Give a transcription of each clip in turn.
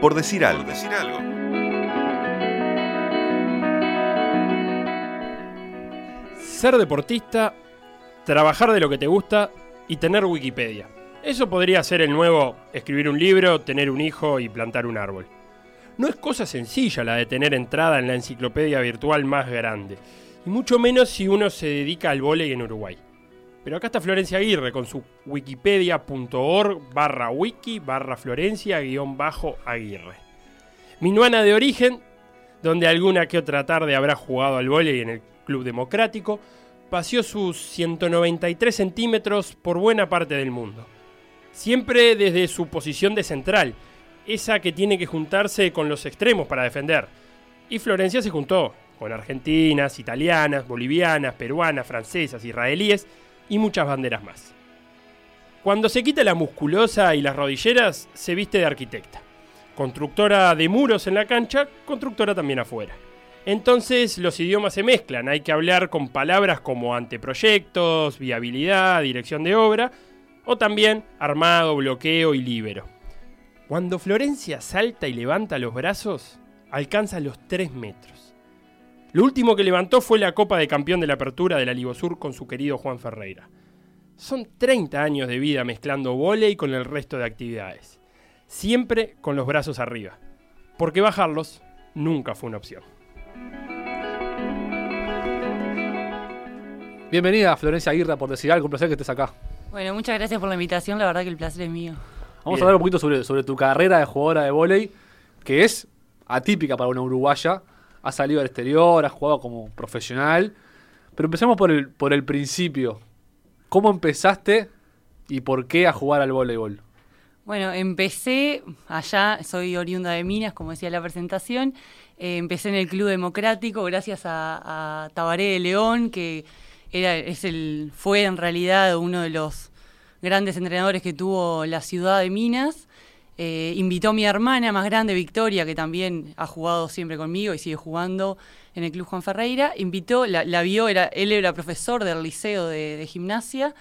por decir algo. decir algo. Ser deportista, trabajar de lo que te gusta y tener Wikipedia. Eso podría ser el nuevo escribir un libro, tener un hijo y plantar un árbol. No es cosa sencilla la de tener entrada en la enciclopedia virtual más grande, y mucho menos si uno se dedica al vóley en Uruguay. Pero acá está Florencia Aguirre con su wikipedia.org barra wiki barra Florencia guion bajo Aguirre. Minuana de origen, donde alguna que otra tarde habrá jugado al vóley en el Club Democrático, paseó sus 193 centímetros por buena parte del mundo. Siempre desde su posición de central, esa que tiene que juntarse con los extremos para defender. Y Florencia se juntó con argentinas, italianas, bolivianas, peruanas, francesas, israelíes y muchas banderas más. Cuando se quita la musculosa y las rodilleras, se viste de arquitecta. Constructora de muros en la cancha, constructora también afuera. Entonces los idiomas se mezclan, hay que hablar con palabras como anteproyectos, viabilidad, dirección de obra, o también armado, bloqueo y libero. Cuando Florencia salta y levanta los brazos, alcanza los 3 metros. Lo último que levantó fue la Copa de Campeón de la Apertura de la Ligosur con su querido Juan Ferreira. Son 30 años de vida mezclando volei con el resto de actividades. Siempre con los brazos arriba. Porque bajarlos nunca fue una opción. Bienvenida, Florencia Aguirre, por decir algo, un placer que estés acá. Bueno, muchas gracias por la invitación, la verdad que el placer es mío. Vamos a hablar un poquito sobre, sobre tu carrera de jugadora de vóley, que es atípica para una uruguaya. Has salido al exterior, has jugado como profesional. Pero empecemos por el, por el principio. ¿Cómo empezaste y por qué a jugar al voleibol? Bueno, empecé allá, soy oriunda de Minas, como decía la presentación. Eh, empecé en el Club Democrático gracias a, a Tabaré de León, que era, es el, fue en realidad uno de los grandes entrenadores que tuvo la ciudad de Minas. Eh, invitó a mi hermana más grande, Victoria, que también ha jugado siempre conmigo y sigue jugando en el Club Juan Ferreira. Invitó, la, vio, era, él era profesor del liceo de, de, gimnasia.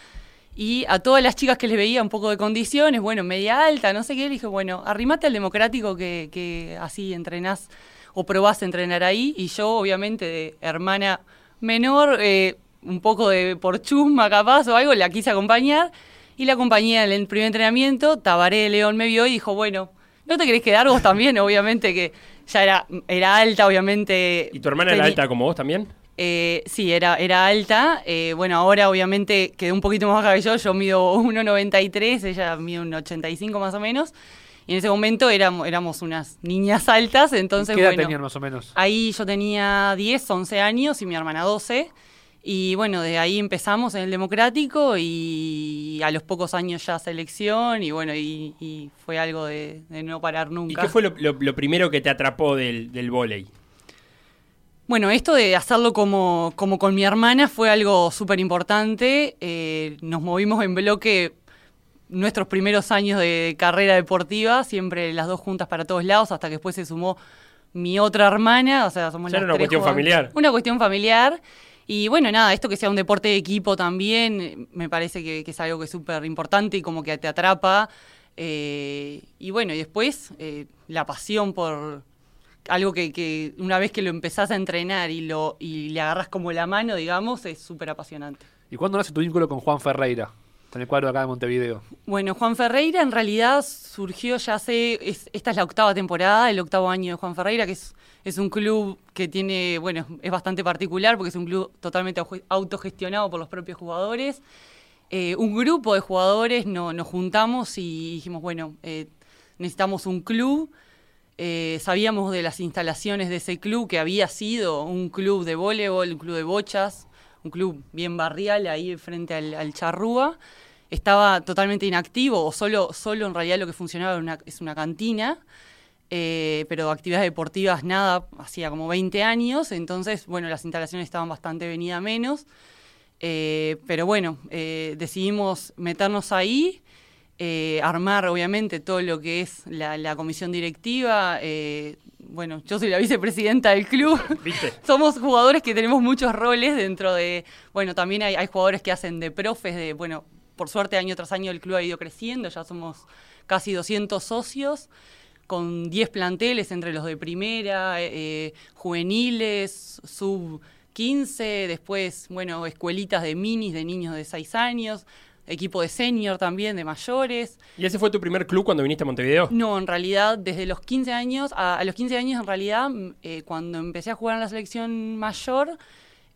Y a todas las chicas que les veía un poco de condiciones, bueno, media alta, no sé qué, le dije, bueno, arrimate al democrático que, que así entrenás o probás a entrenar ahí. Y yo, obviamente, de hermana menor, eh, un poco de por chusma capaz o algo, la quise acompañar y la acompañé en el primer entrenamiento, Tabaré de León me vio y dijo, bueno, ¿no te querés quedar vos también? Obviamente que ya era, era alta, obviamente. ¿Y tu hermana era alta como vos también? Eh, sí, era, era alta. Eh, bueno, ahora obviamente quedé un poquito más baja que yo. Yo mido 1,93, ella mide 1,85 más o menos. Y en ese momento éramos, éramos unas niñas altas, entonces ¿Qué edad bueno, tenían más o menos? Ahí yo tenía 10, 11 años y mi hermana 12. Y bueno, de ahí empezamos en el democrático y a los pocos años ya selección y bueno, y, y fue algo de, de, no parar nunca. ¿Y qué fue lo, lo, lo primero que te atrapó del, del vóley? Bueno, esto de hacerlo como, como con mi hermana fue algo súper importante. Eh, nos movimos en bloque nuestros primeros años de carrera deportiva, siempre las dos juntas para todos lados, hasta que después se sumó mi otra hermana, o sea, somos ya las era una cuestión familiar. Una cuestión familiar. Y bueno, nada, esto que sea un deporte de equipo también, me parece que, que es algo que es súper importante y como que te atrapa. Eh, y bueno, y después eh, la pasión por algo que, que, una vez que lo empezás a entrenar y, lo, y le agarras como la mano, digamos, es súper apasionante. ¿Y cuándo nace tu vínculo con Juan Ferreira? En el cuadro acá de Montevideo. Bueno, Juan Ferreira en realidad surgió ya hace, es, esta es la octava temporada, el octavo año de Juan Ferreira, que es, es un club que tiene, bueno, es bastante particular porque es un club totalmente autogestionado por los propios jugadores. Eh, un grupo de jugadores no, nos juntamos y dijimos, bueno, eh, necesitamos un club. Eh, sabíamos de las instalaciones de ese club, que había sido un club de voleibol, un club de bochas, un club bien barrial ahí frente al, Charrúa. Estaba totalmente inactivo, o solo, solo en realidad lo que funcionaba era es una cantina, eh, pero actividades deportivas nada, hacía como 20 años, entonces, bueno, las instalaciones estaban bastante venida menos. Eh, pero bueno, eh, decidimos meternos ahí, eh, armar obviamente todo lo que es la, la comisión directiva. Eh, bueno, yo soy la vicepresidenta del club. ¿Viste? Somos jugadores que tenemos muchos roles dentro de, bueno, también hay, hay jugadores que hacen de profes, de, bueno, por suerte año tras año el club ha ido creciendo, ya somos casi 200 socios con 10 planteles entre los de primera, eh, juveniles, sub 15, después, bueno, escuelitas de minis de niños de 6 años, equipo de senior también, de mayores. ¿Y ese fue tu primer club cuando viniste a Montevideo? No, en realidad, desde los 15 años, a, a los 15 años en realidad, eh, cuando empecé a jugar en la selección mayor,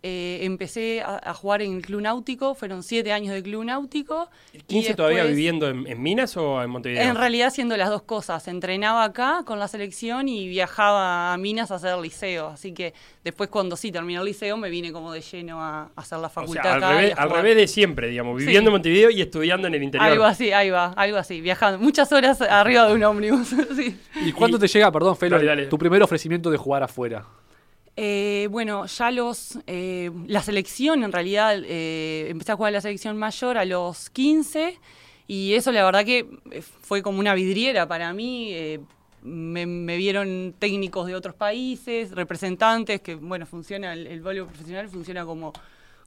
eh, empecé a, a jugar en el club náutico, fueron 7 años de club náutico. y ¿15 todavía después- viviendo en, en Minas o en Montevideo? En realidad haciendo las dos cosas, entrenaba acá con la selección y viajaba a Minas a hacer liceo, así que después cuando sí terminé el liceo me vine como de lleno a, a hacer la o facultad sea, al, acá. y revés, al de siempre, digamos, viviendo Sí. en Montevideo y estudiando en el interior. Algo así, ahí va, algo así, viajando, muchas horas arriba de un ómnibus, sí. ¿Y cuándo te llega, perdón, Felo, Dale, dale. tu primer ofrecimiento de jugar afuera? Eh, bueno, ya los. eh, la selección, en realidad, eh, empecé a jugar la selección mayor a los 15 y eso, la verdad, que eh, fue como una vidriera para mí. me, vieron técnicos de otros países, representantes, que, bueno, funciona, el, el profesional funciona como,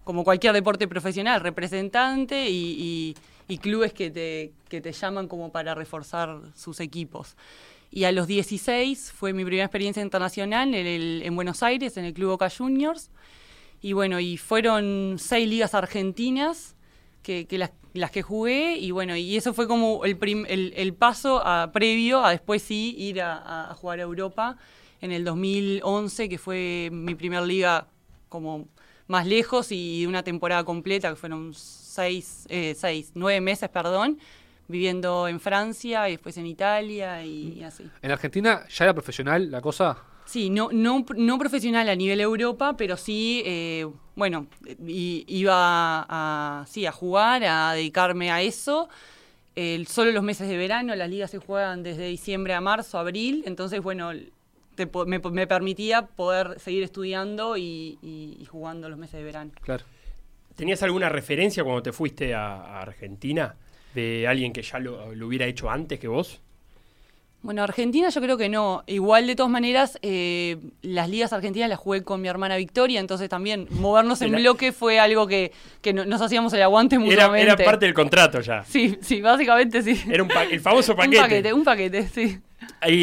como cualquier deporte profesional, representante y, y- y clubes que te, que te llaman como para reforzar sus equipos. Y a los 16 fue mi primera experiencia internacional en, el- en Buenos Aires, en el Club Boca Juniors. Y bueno, y fueron seis ligas argentinas que, que las, las que jugué. Y bueno, y eso fue como el, prim- el, el paso a- previo a después sí ir a, a jugar a Europa en el 2011, que fue mi primer liga como más lejos y de una temporada completa, que fueron seis, eh, seis nueve meses, perdón, viviendo en Francia y después en Italia y, y así. ¿En Argentina ya era profesional la cosa? Sí, no, no, no profesional a nivel Europa, pero sí, eh, bueno, i- iba a, sí, a jugar, a dedicarme a eso. Solo los meses de verano, las ligas se juegan desde diciembre a marzo, abril, entonces, bueno, te po- me, me permitía poder seguir estudiando y, y- y jugando los meses de verano. Claro. ¿Tenías alguna referencia cuando te fuiste a, a Argentina de alguien que ya lo, lo hubiera hecho antes que vos? Bueno, Argentina yo creo que no. Igual de todas maneras, eh, las ligas argentinas las jugué con mi hermana Victoria, entonces también movernos en Era- bloque fue algo que, que no- nos hacíamos el aguante Era, mutuamente. era parte del contrato ya. Sí, sí, básicamente sí. Era un el famoso Un paquete. paquete, un paquete, sí. Y,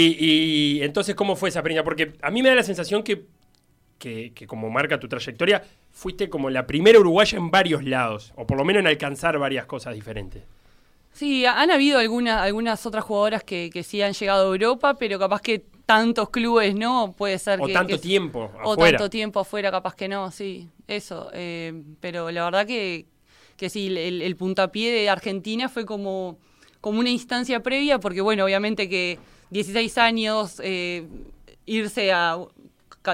y entonces, ¿cómo fue esa experiencia? Porque a mí me da la sensación que, que, que como marca tu trayectoria, fuiste como la primera uruguaya en varios lados, o por lo menos en alcanzar varias cosas diferentes. Sí, han habido alguna- algunas otras jugadoras que, que sí han llegado a Europa, pero capaz que tantos clubes no, puede ser O que... tanto que- tiempo O afuera. tanto tiempo afuera, capaz que no, sí, eso. eh, pero la verdad que, que sí, el, el puntapié de Argentina fue como, como una instancia previa, porque bueno, obviamente que 16 años, eh, irse a...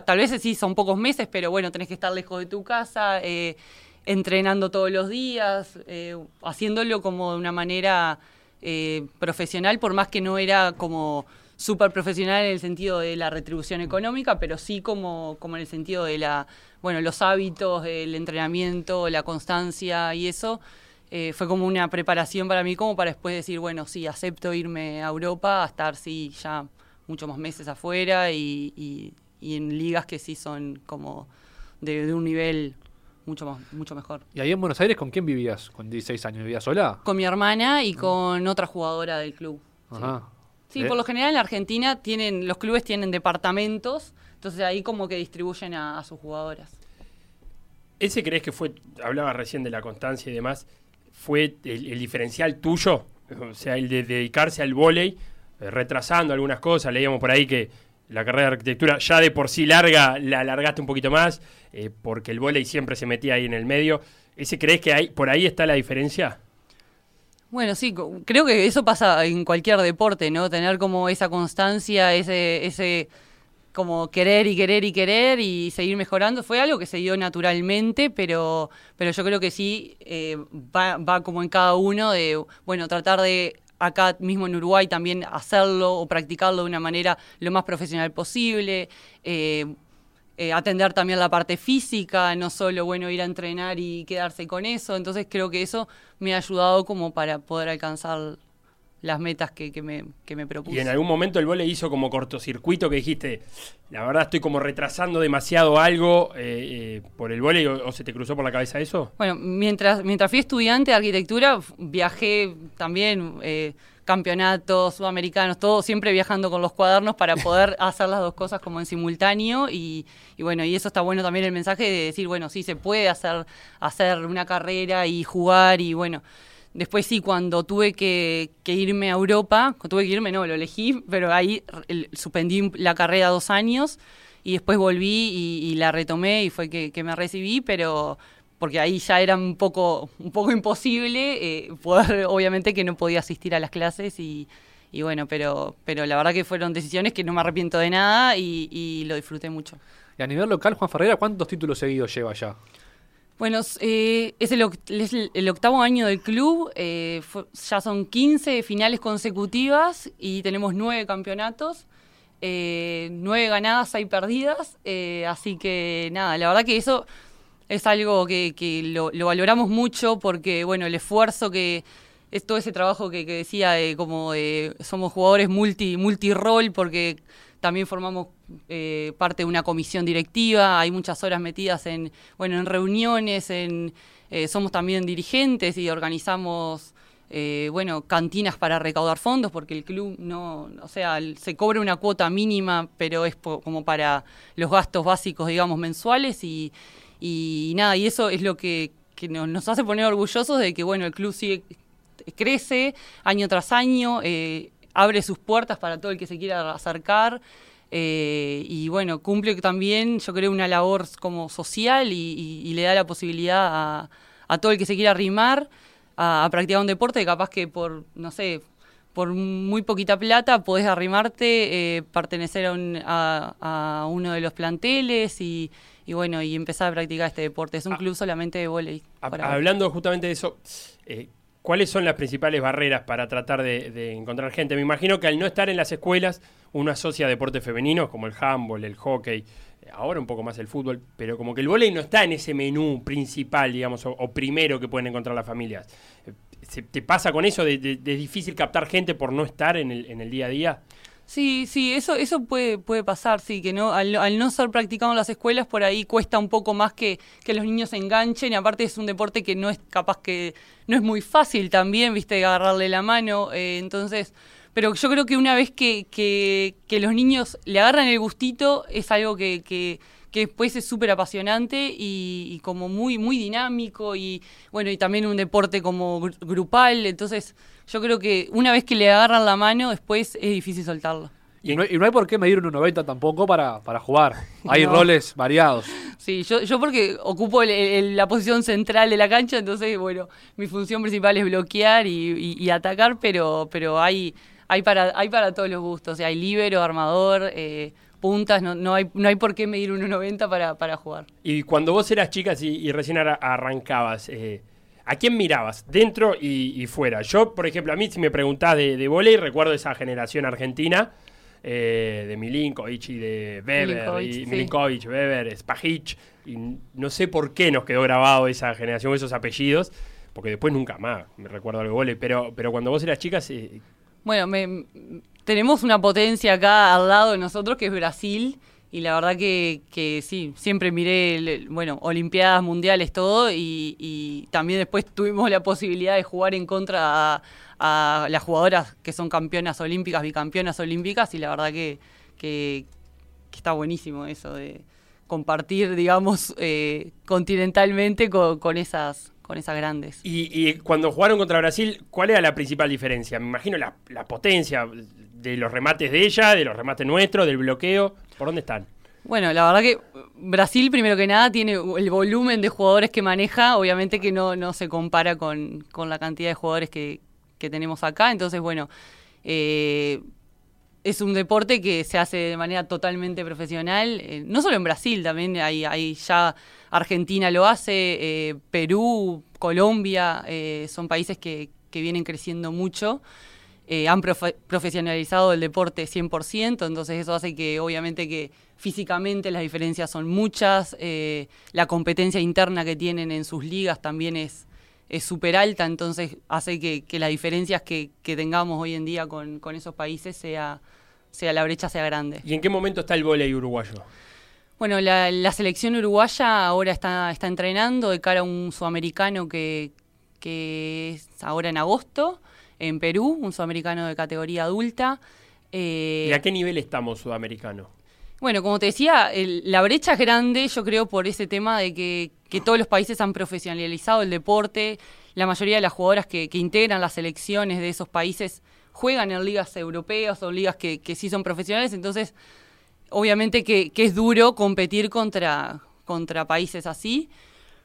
Tal vez sí son pocos meses, pero bueno, tenés que estar lejos de tu casa, eh, entrenando todos los días, eh, haciéndolo como de una manera eh, profesional, por más que no era como súper profesional en el sentido de la retribución económica, pero sí como, como en el sentido de la, bueno, los hábitos, el entrenamiento, la constancia y eso. eh, fue como una preparación para mí, como para después decir, bueno, sí, acepto irme a Europa, a estar, sí, ya muchos más meses afuera y, en ligas que sí son como de un nivel mucho, más, mucho mejor. ¿Y ahí en Buenos Aires con quién vivías? ¿Con 16 años? ¿Vivías sola? Con mi hermana y con otra jugadora del club. sí. Ajá. Sí, Eh, por lo general en Argentina tienen, los clubes tienen departamentos, entonces ahí como que distribuyen a, a sus jugadoras. ¿Ese crees que fue, hablaba recién de la constancia y demás, fue el, el diferencial tuyo? O sea, el de dedicarse al vóley, eh, retrasando algunas cosas, leíamos por ahí que la carrera de arquitectura ya de por sí larga, la alargaste un poquito más, eh, porque el vóley siempre se metía ahí en el medio. ¿Ese crees que hay, por ahí está la diferencia? Bueno, sí, creo que eso pasa en cualquier deporte, ¿no? Tener como esa constancia, ese, ese como querer y querer y querer y seguir mejorando. Fue algo que se dio naturalmente, pero, pero yo creo que sí eh, va, va como en cada uno de, bueno, tratar de acá mismo en Uruguay también hacerlo o practicarlo de una manera lo más profesional posible. eh, eh, atender también la parte física, no solo bueno ir a entrenar y quedarse con eso. Entonces creo que eso me ha ayudado como para poder alcanzar las metas que, que me, que me propuse. Y en algún momento el vole hizo como cortocircuito que dijiste, la verdad estoy como retrasando demasiado algo eh, eh, por el vole o, o se te cruzó por la cabeza eso. Bueno, mientras, mientras fui estudiante de arquitectura, viajé también eh, campeonatos sudamericanos, todo siempre viajando con los cuadernos para poder hacer las dos cosas como en simultáneo. Y, y bueno, y eso está bueno también el mensaje de decir, bueno, sí se puede hacer, hacer una carrera y jugar y bueno. Después sí, cuando tuve que, que irme a Europa, tuve que irme, no, lo elegí, pero ahí suspendí la carrera dos años y después volví y, la retomé y fue que, me recibí, pero porque ahí ya era un poco, un poco imposible eh, poder, obviamente que no podía asistir a las clases y, y bueno, pero, pero la verdad que fueron decisiones que no me arrepiento de nada y, y lo disfruté mucho. Y a nivel local, Juan Ferreira, ¿cuántos títulos seguidos lleva ya? Bueno, eh, es, el, es el- octavo año del club, eh, ya son 15 finales consecutivas y tenemos nueve campeonatos, eh, nueve ganadas, seis perdidas, eh, así que nada, la verdad que eso es algo que, lo, lo valoramos mucho porque, bueno, el esfuerzo que es todo ese trabajo que, que decía de como somos jugadores multi multirol porque también formamos eh, parte de una comisión directiva, hay muchas horas metidas en bueno en reuniones, en eh, somos también dirigentes y organizamos eh, bueno cantinas para recaudar fondos porque el club no, o sea, se cobra una cuota mínima, pero es como para los gastos básicos, digamos, mensuales y, nada, y eso es lo que, que nos, nos hace poner orgullosos de que bueno el club sigue crece año tras año, eh, abre sus puertas para todo el que se quiera acercar. eh, y bueno, cumple también, yo creo, una labor como social y, y- y le da la posibilidad a, a todo el que se quiera arrimar a, a practicar un deporte, capaz que por, no sé, por muy poquita plata podés arrimarte, eh, pertenecer a, un- a- uno de los planteles y, y bueno, y empezar a practicar este deporte. Es un Ah. club solamente de por ahora. Hablando justamente de eso, eh, ¿cuáles son las principales barreras para tratar de, encontrar gente? Me imagino que al no estar en las escuelas, uno asocia deportes femeninos como el handball, el hockey, ahora un poco más el fútbol, pero como que el vóley no está en ese menú principal, digamos, o, o primero que pueden encontrar las familias. Eh, ¿se- ¿Te pasa con eso de, de- de difícil captar gente por no estar en el, en el día a día? Sí, sí, eso, eso puede, puede pasar, sí, que no, al, no ser practicado en las escuelas, por ahí cuesta un poco más que, que los niños se enganchen, y aparte es un deporte que no es capaz que, no es muy fácil también, viste, agarrarle la mano, eh, entonces, pero yo creo que una vez que, que, que los niños le agarran el gustito, es algo que, que, que después es súper apasionante y, y como muy, muy dinámico y bueno, y también un deporte como gru- grupal, entonces yo creo que una vez que le agarran la mano, después es difícil soltarlo. Y no, hay- y no hay por qué medir 1,90 tampoco para, para jugar. Hay No. roles variados. Sí, yo, yo porque ocupo el- el- la posición central de la cancha, entonces, bueno, mi función principal es bloquear y, atacar, pero, pero hay, hay, para, hay para todos los gustos. O sea, hay líbero, armador, eh, puntas, no, no, hay, no hay por qué medir 1,90 para, para jugar. Y cuando vos eras chica y, y recién arrancabas, eh, ¿a quién mirabas? Dentro y, y fuera. Yo, por ejemplo, a mí si me preguntás de, de volei, recuerdo esa generación argentina, eh, de Milinkovic y de Weber, Milinkovic, y sí. Milinkovic, Weber, Spajic, y no sé por qué nos quedó grabado esa generación, esos apellidos, porque después nunca más me recuerdo algo de volei, pero, pero cuando vos eras chica, eh, Bueno, me- tenemos una potencia acá al lado de nosotros que es Brasil. Y la verdad que, que sí, siempre miré, bueno, Olimpiadas Mundiales, todo. Y, también después tuvimos la posibilidad de jugar en contra a, las jugadoras que son campeonas olímpicas, bicampeonas olímpicas. Y la verdad que, que, está buenísimo eso de compartir, digamos, eh, continentalmente con, esas, con esas grandes. Y, cuando jugaron contra Brasil, ¿cuál era la principal diferencia? Me imagino la potencia de los remates de ella, de los remates nuestros, del bloqueo. ¿Por dónde están? Bueno, la verdad que Brasil, primero que nada, tiene el volumen de jugadores que maneja, obviamente que no, no se compara con, con la cantidad de jugadores que, que tenemos acá. Entonces, bueno, eh, es un deporte que se hace de manera totalmente profesional, eh, no solo en Brasil, también hay, hay ya Argentina lo hace, eh, Perú, Colombia, son países que, que vienen creciendo mucho. Eh, han profe- profesionalizado el deporte 100%, entonces eso hace que obviamente que físicamente las diferencias son muchas, eh, la competencia interna que tienen en sus ligas también es, es súper alta, entonces hace que, que las diferencias que, que tengamos hoy en día con, con esos países sea, sea la brecha sea grande. ¿Y en qué momento está el vóley uruguayo? Bueno, la, la selección uruguaya ahora está, está entrenando de cara a un sudamericano que, que es ahora en agosto en Perú, un sudamericano de categoría adulta. Eh, ¿Y a qué nivel estamos sudamericano? Bueno, como te decía, el- la brecha es grande, yo creo, por ese tema de que, que todos los países han profesionalizado el deporte. La mayoría de las jugadoras que, que integran las selecciones de esos países juegan en ligas europeas o ligas que, que sí son profesionales. Entonces, obviamente que, que es duro competir contra, contra países así.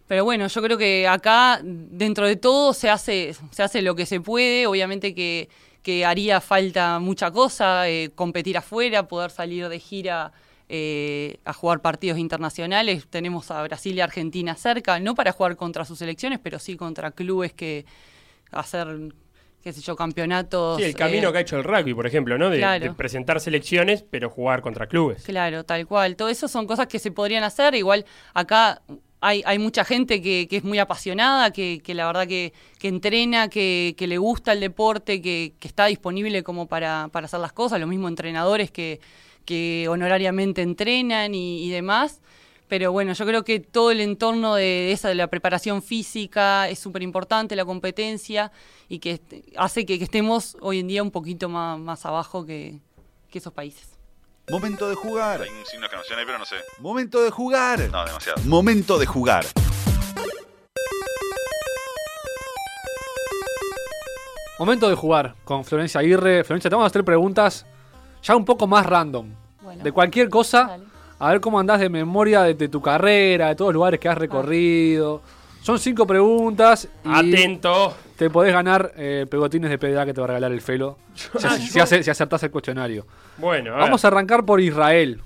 Pero bueno, yo creo que acá, dentro de todo, se hace, se hace lo que se puede. Obviamente que, que haría falta mucha cosa, eh, competir afuera, poder salir de gira eh, a jugar partidos internacionales. Tenemos a Brasil y Argentina cerca, no para jugar contra sus selecciones, pero sí contra clubes que hacer, qué sé yo, campeonatos. Sí, el camino eh, que ha hecho el rugby, por ejemplo, ¿no? De, Claro. de presentar selecciones, pero jugar contra clubes. Claro, tal cual. Todo eso son cosas que se podrían hacer. Igual acá hay, hay mucha gente que, que es muy apasionada, que, que la verdad que, entrena, que, le gusta el deporte, que, está disponible como para, para hacer las cosas. Lo mismo entrenadores que, honorariamente entrenan y, demás. Pero bueno, yo creo que todo el entorno de esa de la preparación física es súper importante, la competencia, y que hace que, estemos hoy en día un poquito más, abajo que esos países. Momento de jugar. Hay un signo de exclamación ahí, pero no sé. Momento de jugar. No, demasiado. Momento de jugar. Momento de jugar con Florencia Aguirre. Florencia, te vamos a hacer preguntas ya un poco más random. Bueno. De cualquier cosa. Dale. A ver cómo andás de memoria de, de tu carrera, de todos los lugares que has recorrido. Son cinco preguntas y Atento. Te podés ganar eh, pegotines de PDA que te va a regalar el Felo. Si, Ah, si yo- hace- si acertás el cuestionario. Bueno, a ver. Vamos a arrancar por Israel,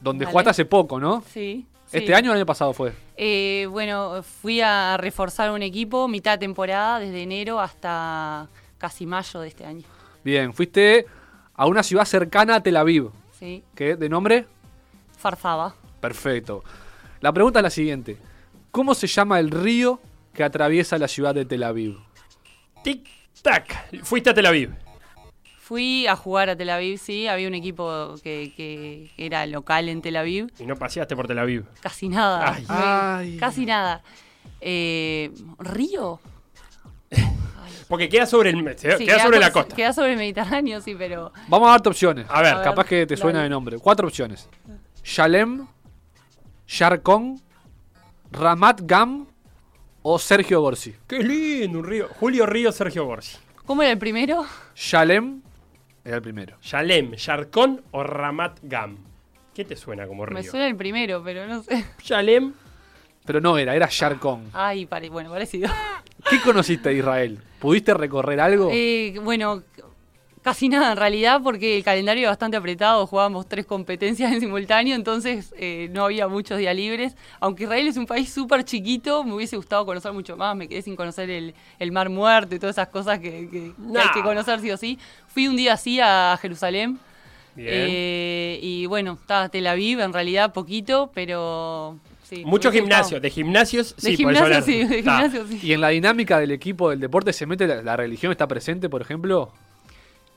donde Dale. jugaste hace poco, ¿no? Sí. ¿Este sí. año o el año pasado fue? Eh, bueno, fui a reforzar un equipo mitad de temporada, desde enero hasta casi mayo de este año. Bien, fuiste a una ciudad cercana a Tel Aviv. Sí. ¿Qué? ¿De nombre? Farzaba. Perfecto. La pregunta es la siguiente. ¿Cómo se llama el río que atraviesa la ciudad de Tel Aviv? Tic tac. Fuiste a Tel Aviv. Fui a jugar a Tel Aviv, sí. Había un equipo que, que era local en Tel Aviv. Y no paseaste por Tel Aviv. Casi nada. Ay. Ay. Casi nada. Eh, ¿Río? Porque queda sobre el queda, Sí, queda sobre la costa. Queda sobre el Mediterráneo, sí, pero... Vamos a darte opciones. A ver. A ver. Capaz que te suena Dale. de nombre. Cuatro opciones. Shalem, Sharkon, Ramat Gam o Sergio Gorsi. Qué lindo un río. Julio Río, Sergio Borsi. ¿Cómo era el primero? Shalem era el primero. Shalem, Sharkon o Ramat Gam. ¿Qué te suena como río? Me suena el primero, pero no sé. Shalem. Pero no era, era Sharkon. Ay, pare- bueno, parecido. ¿Qué conociste de Israel? ¿Pudiste recorrer algo? Eh, bueno, casi nada en realidad, porque el calendario era bastante apretado, jugábamos tres competencias en simultáneo, entonces eh, no había muchos días libres. Aunque Israel es un país súper chiquito, me hubiese gustado conocer mucho más, me quedé sin conocer el, el Mar Muerto y todas esas cosas que, que- hay que conocer sí o sí. Fui un día así a Jerusalén. Eh, y bueno, estaba Tel Aviv en realidad poquito, pero sí. Mucho me hubiese gimnasio. gustado. De gimnasios, De sí, hablar. sí, de Está. gimnasio sí. ¿Y en la dinámica del equipo del deporte se mete la, la religión? ¿Está presente, por ejemplo?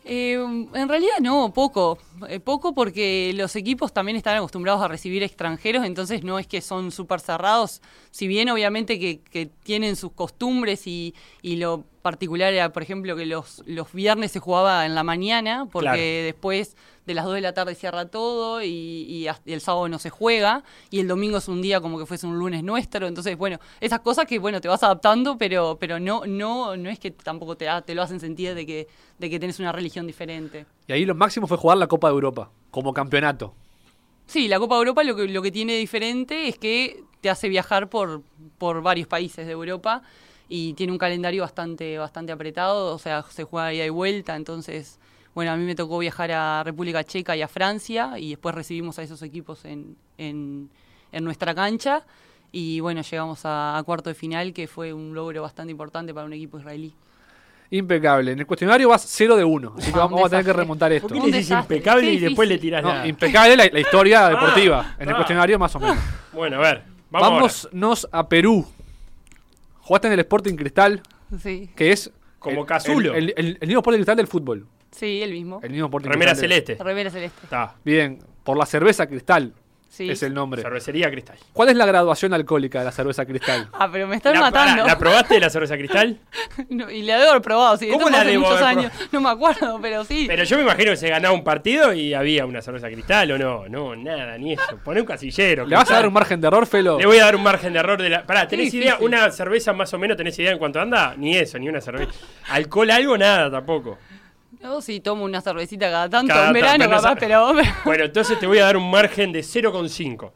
Eh, en realidad no, poco. Eh, poco porque los equipos también están acostumbrados a recibir extranjeros, entonces no es que son súper cerrados. Si bien obviamente que, que tienen sus costumbres y, y lo particular era, por ejemplo, que los, los viernes se jugaba en la mañana, porque Claro. después de las 2 de la tarde cierra todo y, y hasta- y el sábado no se juega y el domingo es un día como que fuese un lunes nuestro. Entonces, bueno, esas cosas que, bueno, te vas adaptando, pero, pero no, no, no es que tampoco te, ha- te lo hacen sentir de que, de que tenés una religión diferente. Y ahí lo máximo fue jugar la Copa de Europa, como campeonato. Sí, la Copa Europa lo que, lo que tiene diferente es que te hace viajar por, por varios países de Europa y tiene un calendario bastante, bastante apretado, o sea, se juega ida y vuelta, entonces, bueno, a mí me tocó viajar a República Checa y a Francia y después recibimos a esos equipos en, en, en nuestra cancha y bueno, llegamos a, a cuarto de final, que fue un logro bastante importante para un equipo israelí. Impecable. En el cuestionario vas 0 de 1. Así que Ah, vamos a tener que remontar esto. ¿Por qué le impecable y después le tirás No, nada? impecable la, la historia deportiva. en el ah. cuestionario más o menos. Bueno, a ver. Vamos ahora. Vámonos a Perú. Jugaste en el Sporting Cristal, Sí, que es. Como el- Casulo. El, el- el mismo Sporting Cristal del fútbol. sí, el mismo. El mismo Sporting Remera Cristal del- celeste. Remera celeste. Está. Bien, por la cerveza Cristal Sí. es el nombre. Cervecería Cristal. ¿Cuál es la graduación alcohólica de la cerveza Cristal? Ah, pero me están ¿La, matando. ¿La probaste la cerveza Cristal? No, y la debo haber probado, sí. ¿Cómo la hace debo muchos haber años. No me acuerdo, pero sí. Pero yo me imagino que se ganaba un partido y había una cerveza Cristal o no. No, nada, ni eso. Poné un casillero. ¿Le vas a dar un margen de error, Felo? Le voy a dar un margen de error de la. Pará, ¿tenés Sí, idea? sí, sí. ¿Una cerveza más o menos tenés idea en cuánto anda? Ni eso, ni una cerveza. ¿Alcohol algo? Nada tampoco. Yo sí tomo una cervecita cada tanto, Cada en verano tanto, no capaz, pero... Bueno, entonces te voy a dar un margen de 0,5.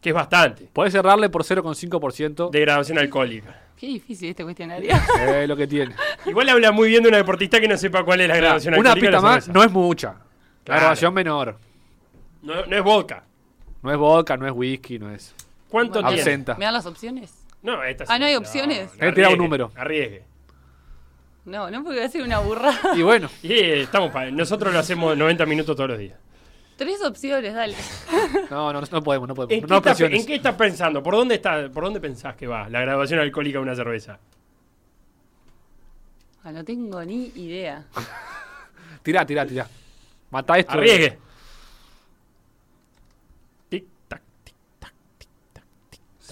Que es bastante. Podés cerrarle por 0,5% De graduación alcohólica. Qué difícil este cuestionario. eh, lo que tiene. Igual habla muy bien de una deportista que no sepa cuál es la graduación Una alcohólica. pista la más no es mucha. La Claro. graduación menor. No, no es vodka. No es vodka, no es whisky, no es. ¿Cuánto Bueno, tiene? Absenta. ¿Me dan las opciones? No, esta Ah. ¿no hay opciones? Ahí te da un número. Arriesgue. No, no, porque voy a decir una burrada. Y bueno, Y eh, estamos pa- nosotros lo hacemos 90 minutos todos los días. Tres opciones, dale. no, no, no podemos, no podemos. ¿En, qué No estás, presiones. en qué estás pensando? ¿Por dónde, está, ¿Por dónde pensás que va la graduación alcohólica de una cerveza? Ah, no tengo ni idea. Tirá, tirá, tirá. Matá esto. Arriesgue. Tic, tac, tic.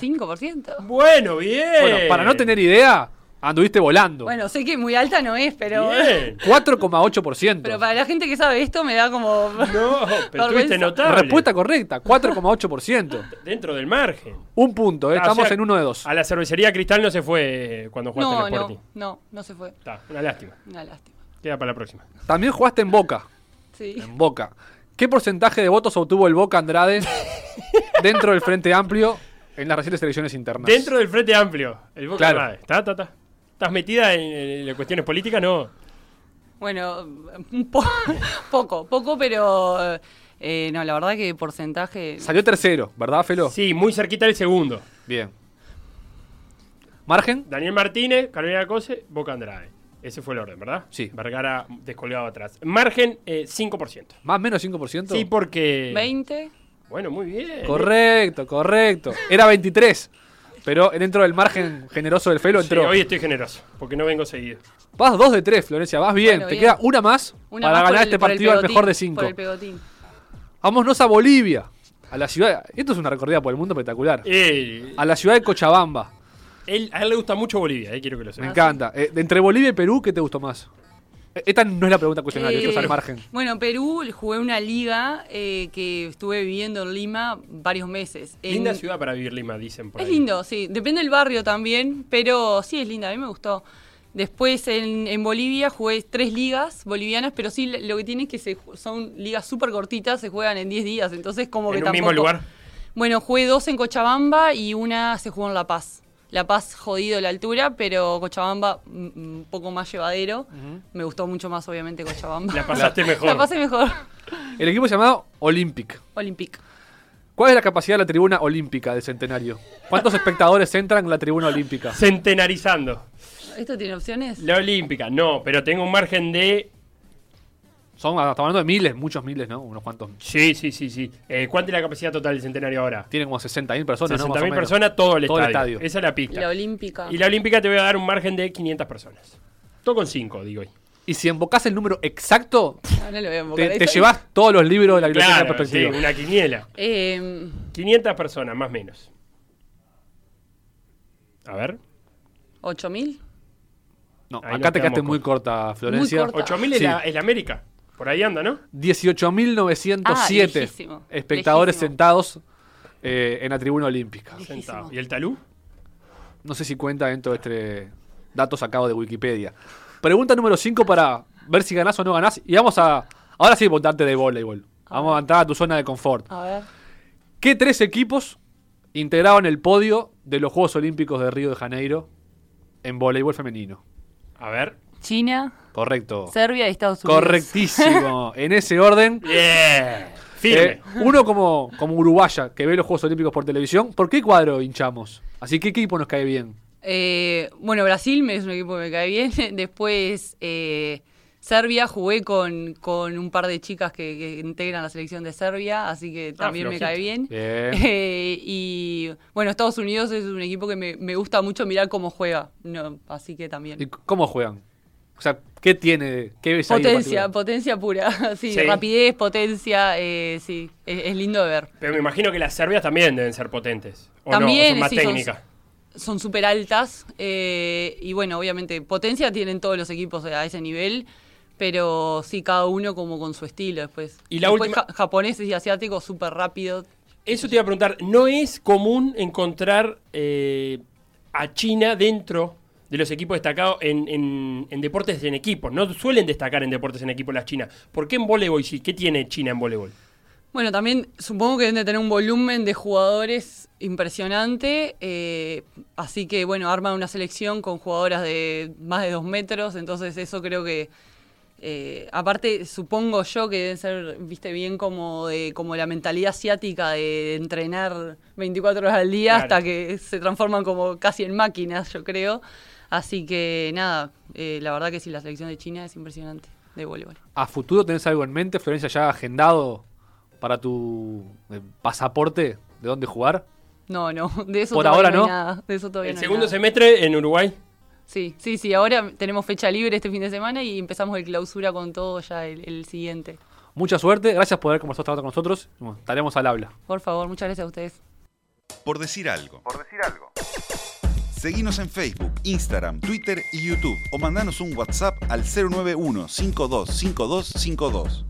5%. Bueno, bien. Bueno, para no tener idea, anduviste volando. Bueno, sé que muy alta no es, pero... Bien. 4,8%. Pero para la gente que sabe esto me da como... No, pero Vergüenza. tuviste notable. Respuesta correcta, 4,8%. Dentro del margen. Un punto, ¿eh? Ah, o estamos sea, en uno de dos. A la cervecería Cristal no se fue cuando jugaste No, en el Sporting. no, no, no se fue. Está, una lástima. Una lástima. Queda para la próxima. También jugaste en Boca. Sí. En Boca. ¿Qué porcentaje de votos obtuvo el Boca Andrade dentro del Frente Amplio en las recientes elecciones internas? Dentro del Frente Amplio. El Boca Claro. Andrade. ¿Está, está, está? ¿Estás metida en, en las cuestiones políticas? No. Bueno, un po- poco, poco, pero... eh, no, la verdad que porcentaje... Salió tercero, ¿verdad, Felo? Sí, muy cerquita del segundo. Bien. ¿Margen? Daniel Martínez, Carolina Cose, Boca Andrade. Ese fue el orden, ¿verdad? Sí. Vergara descolgado atrás. Margen eh, 5%. ¿Más o menos 5%? Sí, porque. 20. Bueno, muy bien. Correcto, correcto. Era 23. Pero dentro del margen generoso del Felo Sí, entró. hoy estoy generoso, porque no vengo seguido. Vas 2 de 3, Florencia. Vas bien. Bueno, Te bien. queda una más Una para más ganar el- este partido al mejor de 5. Por el pegotín. Vámonos a Bolivia. A la ciudad. Esto es una recorrida por el mundo espectacular. Eh, A la ciudad de Cochabamba. él- a él le gusta mucho Bolivia, eh, quiero que lo Me sepas. encanta. Eh, entre Bolivia y Perú, ¿qué te gustó más? Esta no es la pregunta cuestionaria, Eh, esto es al margen. Bueno, Perú jugué una liga eh, que estuve viviendo en Lima varios meses. En- Linda ciudad para vivir Lima, dicen por Es ahí. lindo, sí. Depende del barrio también, pero sí es linda, a mí me gustó. Después en, en Bolivia jugué tres ligas bolivianas, pero sí lo que tiene es que se, son ligas súper cortitas, se juegan en 10 días, entonces como que ¿En un tampoco... mismo lugar? Bueno, jugué dos en Cochabamba y una se jugó en La Paz. La Paz jodido la altura, pero Cochabamba mm, mm, un poco más llevadero. Me gustó mucho más, obviamente, Cochabamba. La pasaste mejor. La pasé mejor. El equipo se llamado Olympic. Olympic. ¿Cuál es la capacidad de la tribuna olímpica del centenario? ¿Cuántos espectadores entran en la tribuna olímpica? Centenarizando. ¿Esto tiene opciones? La olímpica, no, pero tengo un margen de. Son, estamos hablando de miles, muchos miles, ¿no? Unos cuantos. Sí, sí, sí, sí. Eh, ¿Cuánta es la capacidad total del centenario ahora? Tienen como 60.000 personas, ¿no? Más o 60.000 menos. personas, todo el Todo el estadio. Esa es la Y pista. la Olímpica. Y la olímpica te voy a dar un margen de 500 personas. Todo con 5, digo hoy. Y si invocás el número exacto, Ah, no lo voy a invocar te, llevás todos los libros de la biblioteca de Claro, sí, perspectiva. una quiniela. Eh, 500 personas, más o menos. A ver. ¿8.000? No, Ahí acá te quedaste muy corta, Florencia. Muy corta. 8000 es, Sí. la, es la América. Por ahí anda, ¿no? 18.907 Ah, espectadores lejísimo. sentados eh, en la tribuna olímpica. Sentado. ¿Y el talú? No sé si cuenta dentro de este dato sacado de Wikipedia. Pregunta número 5 para ver si ganás o no ganás. Y vamos a. Ahora sí, votarte de voleibol. Vamos a entrar a tu zona de confort. A ver. ¿Qué tres equipos integraron el podio de los Juegos Olímpicos de Río de Janeiro en voleibol femenino? A ver. China, Correcto. Serbia y Estados Unidos. Correctísimo. en ese orden. Bien. Firme. Eh, uno como, como uruguaya que ve los Juegos Olímpicos por televisión, ¿por qué cuadro hinchamos? Así que, ¿qué equipo nos cae bien? Eh, bueno, Brasil me- es un equipo que me cae bien. Después, eh, Serbia, jugué con, con un par de chicas que, que integran la selección de Serbia, así que también me cae bien. Bien. Eh, y bueno, Estados Unidos es un equipo que me, me gusta mucho mirar cómo juega, no, así que también. ¿Y cómo juegan? O sea, ¿qué tiene? ¿Qué ves Potencia, potencia pura, sí, Sí. rapidez, potencia, eh, sí, es, es lindo de ver. Pero me imagino que las serbias también deben ser potentes. ¿O También, no? ¿O son más sí, técnicas. Son súper altas eh, y bueno, obviamente potencia tienen todos los equipos a ese nivel, pero sí, cada uno como con su estilo después. Y la Después última- ja- japoneses y asiáticos súper rápido. Eso te iba a preguntar, ¿no es común encontrar eh, a China dentro de los equipos destacados en, en- en deportes en equipo? No suelen destacar en deportes en equipo las chinas. ¿Por qué en voleibol sí? ¿Qué tiene China en voleibol? Bueno, también supongo que deben de tener un volumen de jugadores impresionante, eh, así que bueno, arman una selección con jugadoras de más de dos metros, entonces eso creo que, eh, aparte supongo yo que deben ser, viste, bien como de como la mentalidad asiática de entrenar 24 horas al día Claro. hasta que se transforman como casi en máquinas, yo creo. Así que nada, eh, la verdad que sí, la selección de China es impresionante de voleibol. ¿A futuro tenés algo en mente, Florencia, ya agendado para tu eh, pasaporte de dónde jugar? No, no, de eso Por todavía ahora no hay nada. De eso todavía El no hay segundo nada. semestre en Uruguay. Sí, sí, sí. Ahora tenemos fecha libre este fin de semana y empezamos el clausura con todo ya el, el siguiente. Mucha suerte, gracias por haber conversado con nosotros. Bueno, estaremos al habla. Por favor, muchas gracias a ustedes. Por decir algo. Por decir algo. Seguinos en Facebook, Instagram, Twitter y YouTube o mandanos un WhatsApp al 091 525252.